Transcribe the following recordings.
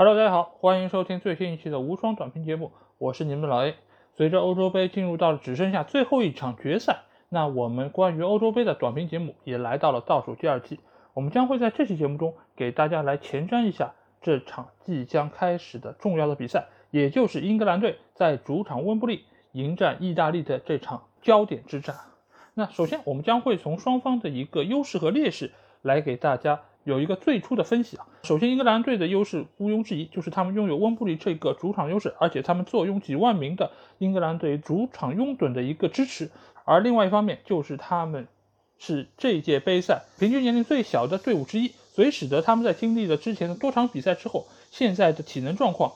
Hello，大家好，欢迎收听最新一期的无双短评节目，我是你们的老 A。随着欧洲杯进入到了只剩下最后一场决赛，那我们关于欧洲杯的短评节目也来到了倒数第二期。我们将会在这期节目中给大家来前瞻一下这场即将开始的重要的比赛，也就是英格兰队在主场温布利迎战意大利的这场焦点之战。那首先，我们将会从双方的一个优势和劣势来给大家。有一个最初的分析啊，首先英格兰队的优势毋庸置疑，就是他们拥有温布利这个主场优势，而且他们坐拥几万名的英格兰队主场拥趸的一个支持。而另外一方面，就是他们是这届杯赛平均年龄最小的队伍之一，所以使得他们在经历了之前的多场比赛之后，现在的体能状况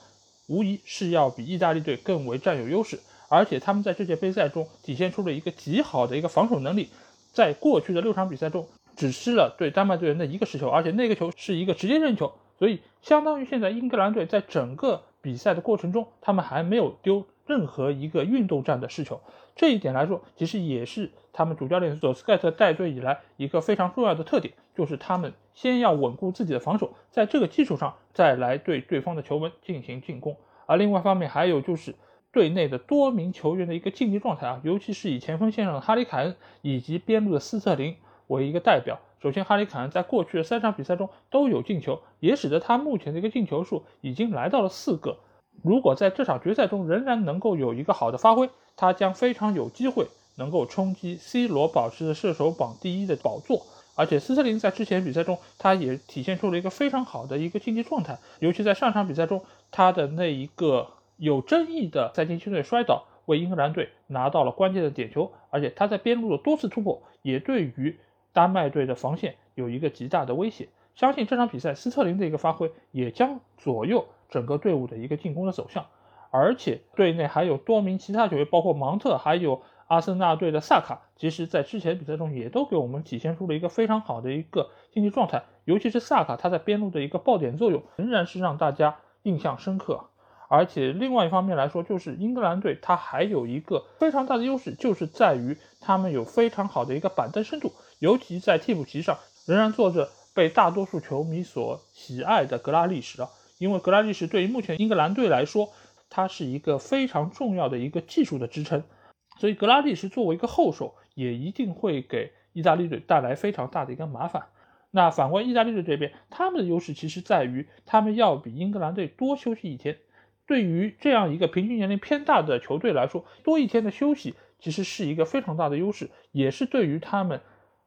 无疑是要比意大利队更为占有优势。而且他们在这届杯赛中体现出了一个极好的一个防守能力，在过去的六场比赛中。只失了对丹麦队员的一个失球，而且那个球是一个直接任意球，所以相当于现在英格兰队在整个比赛的过程中，他们还没有丢任何一个运动战的失球。这一点来说，其实也是他们主教练索斯盖特带队以来一个非常重要的特点，就是他们先要稳固自己的防守，在这个基础上再来对对方的球门进行进攻。而另外一方面，还有就是队内的多名球员的一个竞技状态啊，尤其是以前锋线上的哈里凯恩以及边路的斯特林。为一个代表，首先哈里凯恩在过去的三场比赛中都有进球，也使得他目前的一个进球数已经来到了四个。如果在这场决赛中仍然能够有一个好的发挥，他将非常有机会能够冲击 C 罗保持的射手榜第一的宝座。而且斯特林在之前比赛中，他也体现出了一个非常好的一个竞技状态，尤其在上场比赛中，他的那一个有争议的在禁区内摔倒，为英格兰队拿到了关键的点球。而且他在边路的多次突破，也对于丹麦队的防线有一个极大的威胁，相信这场比赛斯特林的一个发挥也将左右整个队伍的一个进攻的走向。而且队内还有多名其他球员，包括芒特，还有阿森纳队的萨卡，其实在之前比赛中也都给我们体现出了一个非常好的一个竞技状态。尤其是萨卡，他在边路的一个爆点作用仍然是让大家印象深刻。而且另外一方面来说，就是英格兰队他还有一个非常大的优势，就是在于他们有非常好的一个板凳深度。尤其在替补席上，仍然坐着被大多数球迷所喜爱的格拉利什啊，因为格拉利什对于目前英格兰队来说，他是一个非常重要的一个技术的支撑，所以格拉利什作为一个后手，也一定会给意大利队带来非常大的一个麻烦。那反观意大利队这边，他们的优势其实在于他们要比英格兰队多休息一天。对于这样一个平均年龄偏大的球队来说，多一天的休息其实是一个非常大的优势，也是对于他们。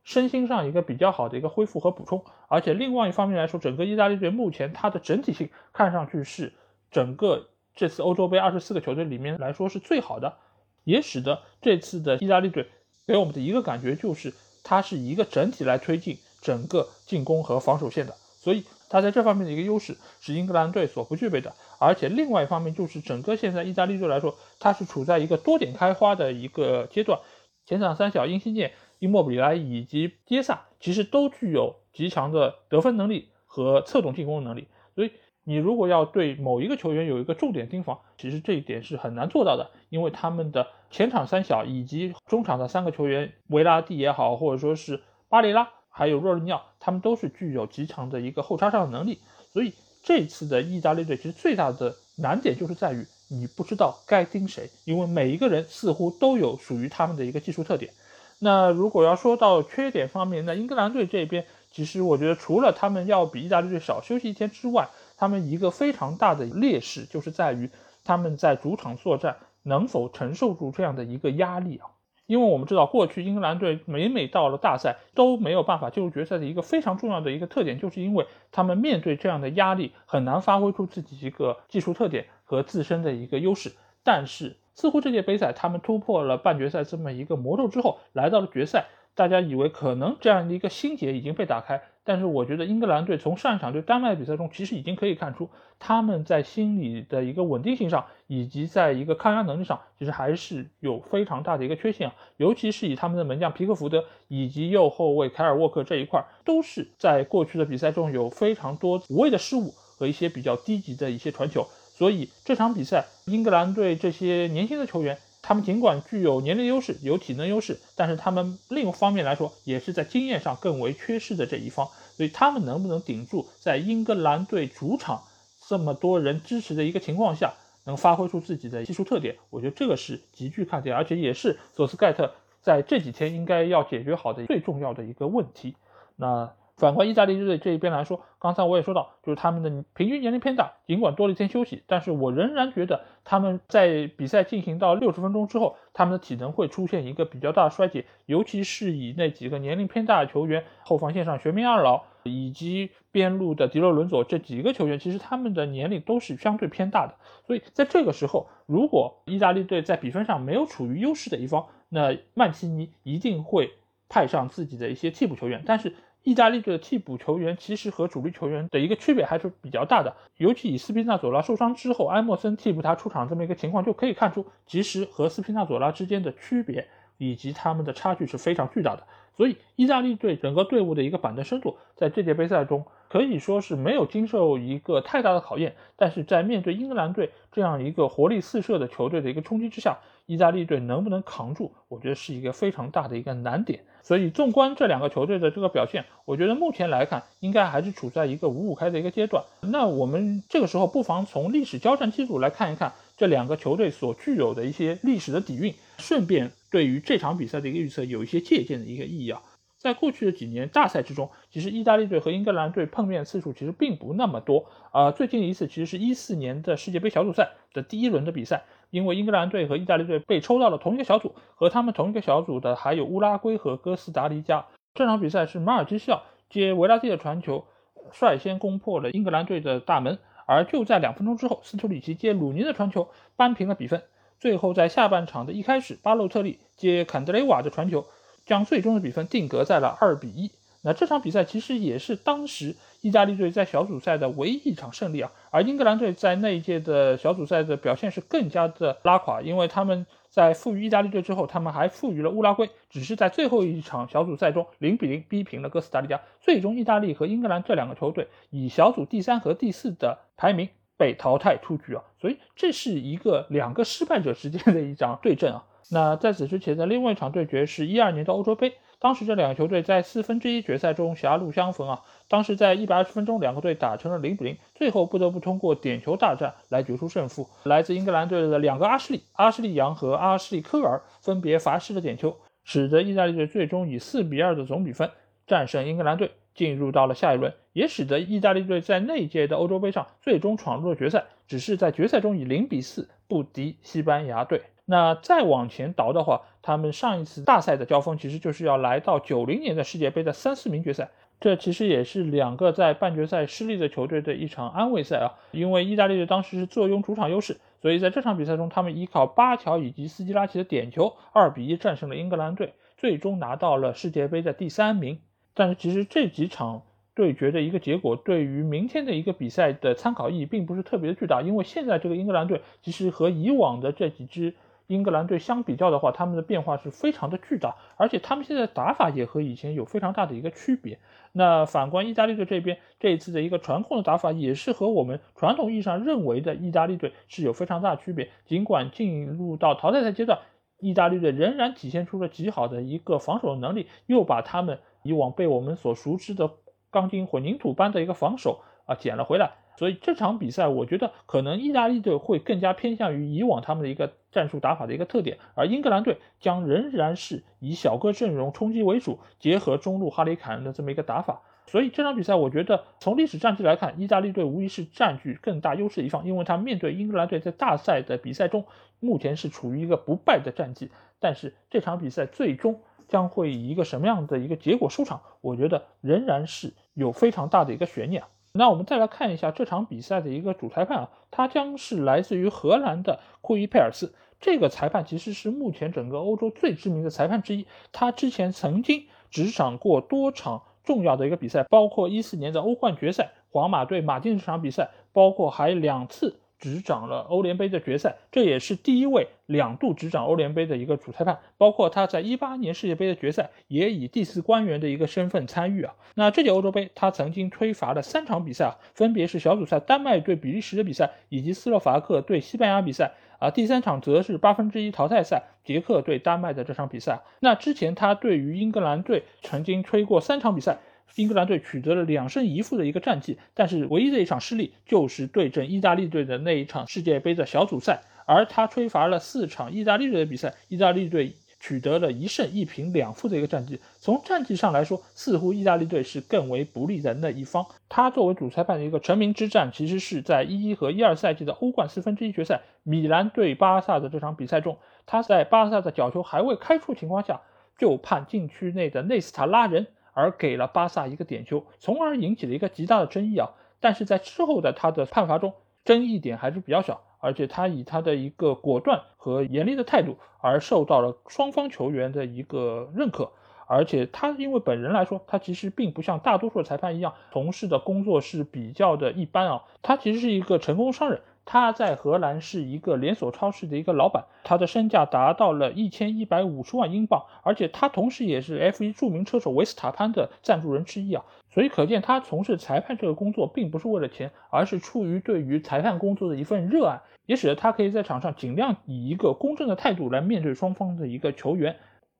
身心上一个比较好的一个恢复和补充，而且另外一方面来说，整个意大利队目前它的整体性看上去是整个这次欧洲杯二十四个球队里面来说是最好的，也使得这次的意大利队给我们的一个感觉就是它是一个整体来推进整个进攻和防守线的，所以它在这方面的一个优势是英格兰队所不具备的，而且另外一方面就是整个现在意大利队来说，它是处在一个多点开花的一个阶段，前场三小因西涅。伊莫比莱以及杰萨其实都具有极强的得分能力和策动进攻能力，所以你如果要对某一个球员有一个重点盯防，其实这一点是很难做到的，因为他们的前场三小以及中场的三个球员维拉蒂也好，或者说是巴雷拉，还有若日尼奥，他们都是具有极强的一个后插上的能力，所以这次的意大利队其实最大的难点就是在于你不知道该盯谁，因为每一个人似乎都有属于他们的一个技术特点。那如果要说到缺点方面，那英格兰队这边，其实我觉得除了他们要比意大利队少休息一天之外，他们一个非常大的劣势就是在于他们在主场作战能否承受住这样的一个压力啊？因为我们知道，过去英格兰队每每到了大赛都没有办法进入决赛的一个非常重要的一个特点，就是因为他们面对这样的压力很难发挥出自己一个技术特点和自身的一个优势，但是。似乎这届杯赛，他们突破了半决赛这么一个魔咒之后，来到了决赛。大家以为可能这样的一个心结已经被打开，但是我觉得英格兰队从上一场对丹麦的比赛中，其实已经可以看出他们在心理的一个稳定性上，以及在一个抗压能力上，其实还是有非常大的一个缺陷啊。尤其是以他们的门将皮克福德以及右后卫凯尔沃克这一块，都是在过去的比赛中有非常多无谓的失误和一些比较低级的一些传球。所以这场比赛，英格兰队这些年轻的球员，他们尽管具有年龄优势、有体能优势，但是他们另一方面来说，也是在经验上更为缺失的这一方。所以他们能不能顶住在英格兰队主场这么多人支持的一个情况下，能发挥出自己的技术特点，我觉得这个是极具看点，而且也是索斯盖特在这几天应该要解决好的最重要的一个问题。那。反观意大利队这一边来说，刚才我也说到，就是他们的平均年龄偏大，尽管多了一天休息，但是我仍然觉得他们在比赛进行到六十分钟之后，他们的体能会出现一个比较大的衰竭，尤其是以那几个年龄偏大的球员，后防线上玄冥二老以及边路的迪洛伦佐这几个球员，其实他们的年龄都是相对偏大的，所以在这个时候，如果意大利队在比分上没有处于优势的一方，那曼奇尼一定会派上自己的一些替补球员，但是。意大利队的替补球员其实和主力球员的一个区别还是比较大的，尤其以斯皮纳佐拉受伤之后，埃莫森替补他出场这么一个情况，就可以看出，其实和斯皮纳佐拉之间的区别以及他们的差距是非常巨大的。所以，意大利队整个队伍的一个板凳深度，在这届杯赛中可以说是没有经受一个太大的考验。但是在面对英格兰队这样一个活力四射的球队的一个冲击之下，意大利队能不能扛住，我觉得是一个非常大的一个难点。所以，纵观这两个球队的这个表现，我觉得目前来看，应该还是处在一个五五开的一个阶段。那我们这个时候不妨从历史交战记录来看一看这两个球队所具有的一些历史的底蕴，顺便对于这场比赛的一个预测有一些借鉴的一个意义啊。在过去的几年大赛之中，其实意大利队和英格兰队碰面次数其实并不那么多啊。最近一次其实是一四年的世界杯小组赛的第一轮的比赛。因为英格兰队和意大利队被抽到了同一个小组，和他们同一个小组的还有乌拉圭和哥斯达黎加。这场比赛是马尔基西奥接维拉蒂的传球，率先攻破了英格兰队的大门。而就在两分钟之后，斯图里奇接鲁尼的传球扳平了比分。最后在下半场的一开始，巴洛特利接坎德雷瓦的传球，将最终的比分定格在了二比一。那这场比赛其实也是当时意大利队在小组赛的唯一一场胜利啊，而英格兰队在那一届的小组赛的表现是更加的拉垮，因为他们在负于意大利队之后，他们还负于了乌拉圭，只是在最后一场小组赛中零比零逼平了哥斯达黎加，最终意大利和英格兰这两个球队以小组第三和第四的排名被淘汰出局啊，所以这是一个两个失败者之间的一场对阵啊。那在此之前的另外一场对决是一二年的欧洲杯。当时这两个球队在四分之一决赛中狭路相逢啊！当时在一百二十分钟，两个队打成了零比零，最后不得不通过点球大战来决出胜负。来自英格兰队的两个阿什利、阿什利杨和阿什利科尔分别罚失了点球，使得意大利队最终以四比二的总比分战胜英格兰队，进入到了下一轮，也使得意大利队在那届的欧洲杯上最终闯入了决赛，只是在决赛中以零比四不敌西班牙队。那再往前倒的话，他们上一次大赛的交锋其实就是要来到九零年的世界杯的三四名决赛，这其实也是两个在半决赛失利的球队的一场安慰赛啊。因为意大利队当时是坐拥主场优势，所以在这场比赛中，他们依靠巴乔以及斯基拉奇的点球，二比一战胜了英格兰队，最终拿到了世界杯的第三名。但是其实这几场对决的一个结果，对于明天的一个比赛的参考意义并不是特别的巨大，因为现在这个英格兰队其实和以往的这几支。英格兰队相比较的话，他们的变化是非常的巨大，而且他们现在打法也和以前有非常大的一个区别。那反观意大利队这边，这一次的一个传控的打法也是和我们传统意义上认为的意大利队是有非常大区别。尽管进入到淘汰赛阶段，意大利队仍然体现出了极好的一个防守能力，又把他们以往被我们所熟知的钢筋混凝土般的一个防守啊捡了回来。所以这场比赛，我觉得可能意大利队会更加偏向于以往他们的一个战术打法的一个特点，而英格兰队将仍然是以小个阵容冲击为主，结合中路哈里凯恩的这么一个打法。所以这场比赛，我觉得从历史战绩来看，意大利队无疑是占据更大优势的一方，因为他面对英格兰队在大赛的比赛中，目前是处于一个不败的战绩。但是这场比赛最终将会以一个什么样的一个结果收场，我觉得仍然是有非常大的一个悬念。那我们再来看一下这场比赛的一个主裁判啊，他将是来自于荷兰的库伊佩尔斯。这个裁判其实是目前整个欧洲最知名的裁判之一，他之前曾经执掌过多场重要的一个比赛，包括一四年的欧冠决赛，皇马对马竞这场比赛，包括还两次。执掌了欧联杯的决赛，这也是第一位两度执掌欧联杯的一个主裁判。包括他在一八年世界杯的决赛，也以第四官员的一个身份参与啊。那这届欧洲杯，他曾经吹罚了三场比赛啊，分别是小组赛丹麦对比利时的比赛，以及斯洛伐克对西班牙比赛啊。第三场则是八分之一淘汰赛，捷克对丹麦的这场比赛。那之前他对于英格兰队曾经吹过三场比赛。英格兰队取得了两胜一负的一个战绩，但是唯一的一场失利就是对阵意大利队的那一场世界杯的小组赛，而他吹罚了四场意大利队的比赛，意大利队。取得了一胜一平两负的一个战绩，从战绩上来说，似乎意大利队是更为不利的那一方。他作为主裁判的一个成名之战，其实是在一一和一二赛季的欧冠四分之一决赛，米兰对巴萨的这场比赛中，他在巴萨的角球还未开出情况下，就判禁区内的内斯塔拉人，而给了巴萨一个点球，从而引起了一个极大的争议啊。但是在之后的他的判罚中，争议点还是比较小。而且他以他的一个果断和严厉的态度而受到了双方球员的一个认可，而且他因为本人来说，他其实并不像大多数裁判一样从事的工作是比较的一般啊，他其实是一个成功商人。他在荷兰是一个连锁超市的一个老板，他的身价达到了一千一百五十万英镑，而且他同时也是 F1 著名车手维斯塔潘的赞助人之一啊，所以可见他从事裁判这个工作并不是为了钱，而是出于对于裁判工作的一份热爱，也使得他可以在场上尽量以一个公正的态度来面对双方的一个球员，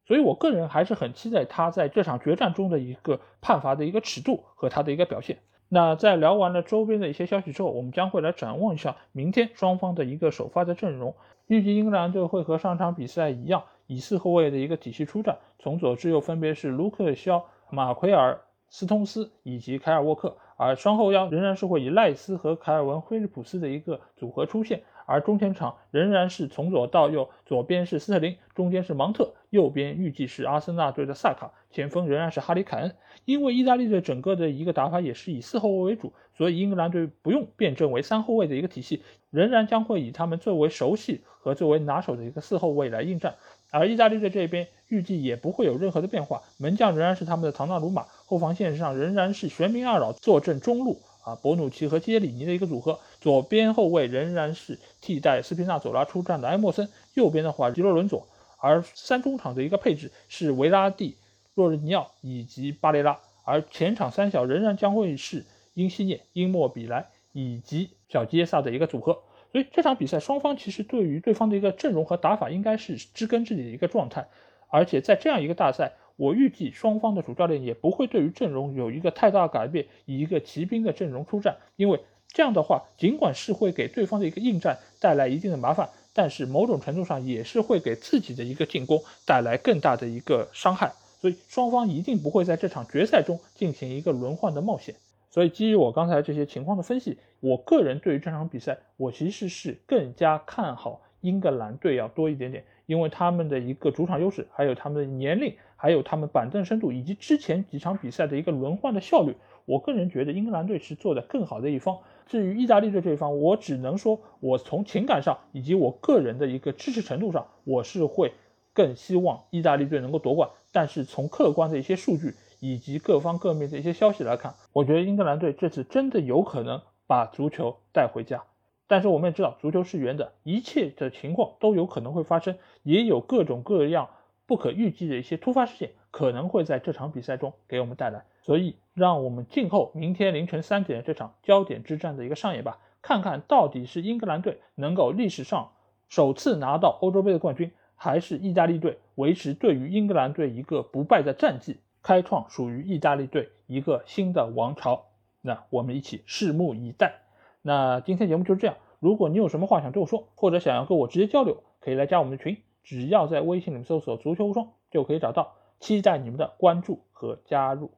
所以我个人还是很期待他在这场决战中的一个判罚的一个尺度和他的一个表现。那在聊完了周边的一些消息之后，我们将会来展望一下明天双方的一个首发的阵容。预计英格兰队会和上场比赛一样，以四后卫的一个体系出战，从左至右分别是卢克肖、马奎尔、斯通斯以及凯尔沃克，而双后腰仍然是会以赖斯和凯尔文·菲利普斯的一个组合出现。而中前场仍然是从左到右，左边是斯特林，中间是芒特，右边预计是阿森纳队的萨卡，前锋仍然是哈里凯恩。因为意大利队整个的一个打法也是以四后卫为主，所以英格兰队不用变阵为三后卫的一个体系，仍然将会以他们最为熟悉和最为拿手的一个四后卫来应战。而意大利队这边预计也不会有任何的变化，门将仍然是他们的唐纳鲁马，后防线上仍然是玄冥二老坐镇中路。啊，博努奇和基耶里尼的一个组合，左边后卫仍然是替代斯皮纳佐拉出战的埃莫森，右边的话吉罗伦佐，而三中场的一个配置是维拉蒂、洛日尼奥以及巴雷拉，而前场三小仍然将会是因西涅、因莫比莱以及小基耶萨的一个组合。所以这场比赛双方其实对于对方的一个阵容和打法应该是知根知底的一个状态，而且在这样一个大赛。我预计双方的主教练也不会对于阵容有一个太大改变，以一个骑兵的阵容出战，因为这样的话，尽管是会给对方的一个应战带来一定的麻烦，但是某种程度上也是会给自己的一个进攻带来更大的一个伤害，所以双方一定不会在这场决赛中进行一个轮换的冒险。所以基于我刚才这些情况的分析，我个人对于这场比赛，我其实是更加看好英格兰队要多一点点，因为他们的一个主场优势，还有他们的年龄。还有他们板凳深度以及之前几场比赛的一个轮换的效率，我个人觉得英格兰队是做的更好的一方。至于意大利队这一方，我只能说，我从情感上以及我个人的一个支持程度上，我是会更希望意大利队能够夺冠。但是从客观的一些数据以及各方各面的一些消息来看，我觉得英格兰队这次真的有可能把足球带回家。但是我们也知道，足球是圆的，一切的情况都有可能会发生，也有各种各样。不可预计的一些突发事件可能会在这场比赛中给我们带来，所以让我们静候明天凌晨三点这场焦点之战的一个上演吧，看看到底是英格兰队能够历史上首次拿到欧洲杯的冠军，还是意大利队维持对于英格兰队一个不败的战绩，开创属于意大利队一个新的王朝。那我们一起拭目以待。那今天节目就是这样，如果你有什么话想对我说，或者想要跟我直接交流，可以来加我们的群。只要在微信里面搜索“足球无双”就可以找到，期待你们的关注和加入。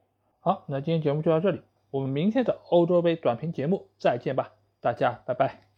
好，那今天节目就到这里，我们明天的欧洲杯短评节目再见吧，大家拜拜。